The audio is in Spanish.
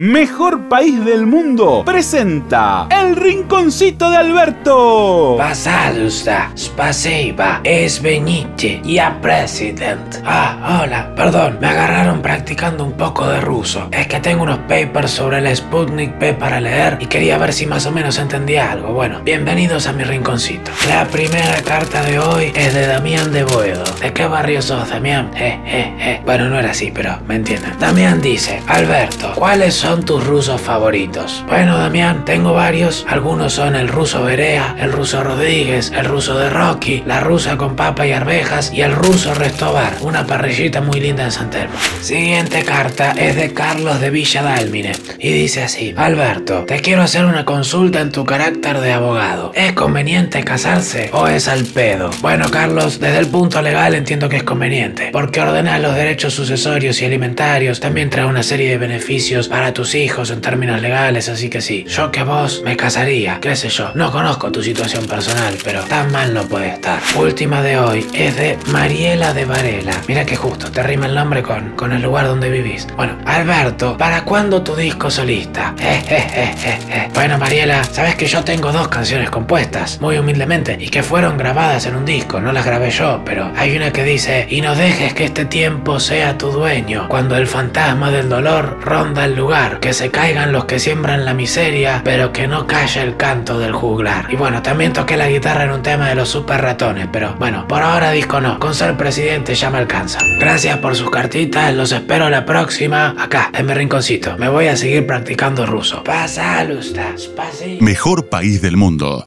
Mejor país del mundo presenta El Rinconcito de Alberto. Basados Spaseiba es Beniche y a President. Ah, hola, perdón, me agarraron practicando un poco de ruso. Es que tengo unos papers sobre el Sputnik P para leer y quería ver si más o menos entendía algo. Bueno, bienvenidos a mi rinconcito. La primera carta de hoy es de Damián de Boedo. ¿De qué barrio sos, Damián? Eh, eh, eh. Bueno, no era así, pero me entienden. Damián dice: Alberto, ¿cuáles son? Son tus rusos favoritos? Bueno, Damián, tengo varios. Algunos son el ruso Berea, el ruso Rodríguez, el ruso de Rocky, la rusa con papa y arvejas y el ruso Restobar, una parrillita muy linda en San Telmo. Siguiente carta es de Carlos de Villa Dálmine y dice así: Alberto, te quiero hacer una consulta en tu carácter de abogado. ¿Es conveniente casarse o es al pedo? Bueno, Carlos, desde el punto legal entiendo que es conveniente, porque ordenar los derechos sucesorios y alimentarios también trae una serie de beneficios para tus hijos en términos legales, así que sí, yo que vos me casaría, qué sé yo. No conozco tu situación personal, pero tan mal no puede estar. Última de hoy es de Mariela de Varela. Mira que justo, te rima el nombre con, con el lugar donde vivís. Bueno, Alberto, ¿para cuándo tu disco solista? bueno, Mariela, sabes que yo tengo dos canciones compuestas, muy humildemente, y que fueron grabadas en un disco, no las grabé yo, pero hay una que dice, y no dejes que este tiempo sea tu dueño, cuando el fantasma del dolor ronda el lugar que se caigan los que siembran la miseria, pero que no calle el canto del juglar. Y bueno, también toqué la guitarra en un tema de los super ratones, pero bueno, por ahora disco no, con ser presidente ya me alcanza. Gracias por sus cartitas, los espero la próxima, acá, en mi rinconcito. Me voy a seguir practicando ruso. Pasa, Mejor país del mundo.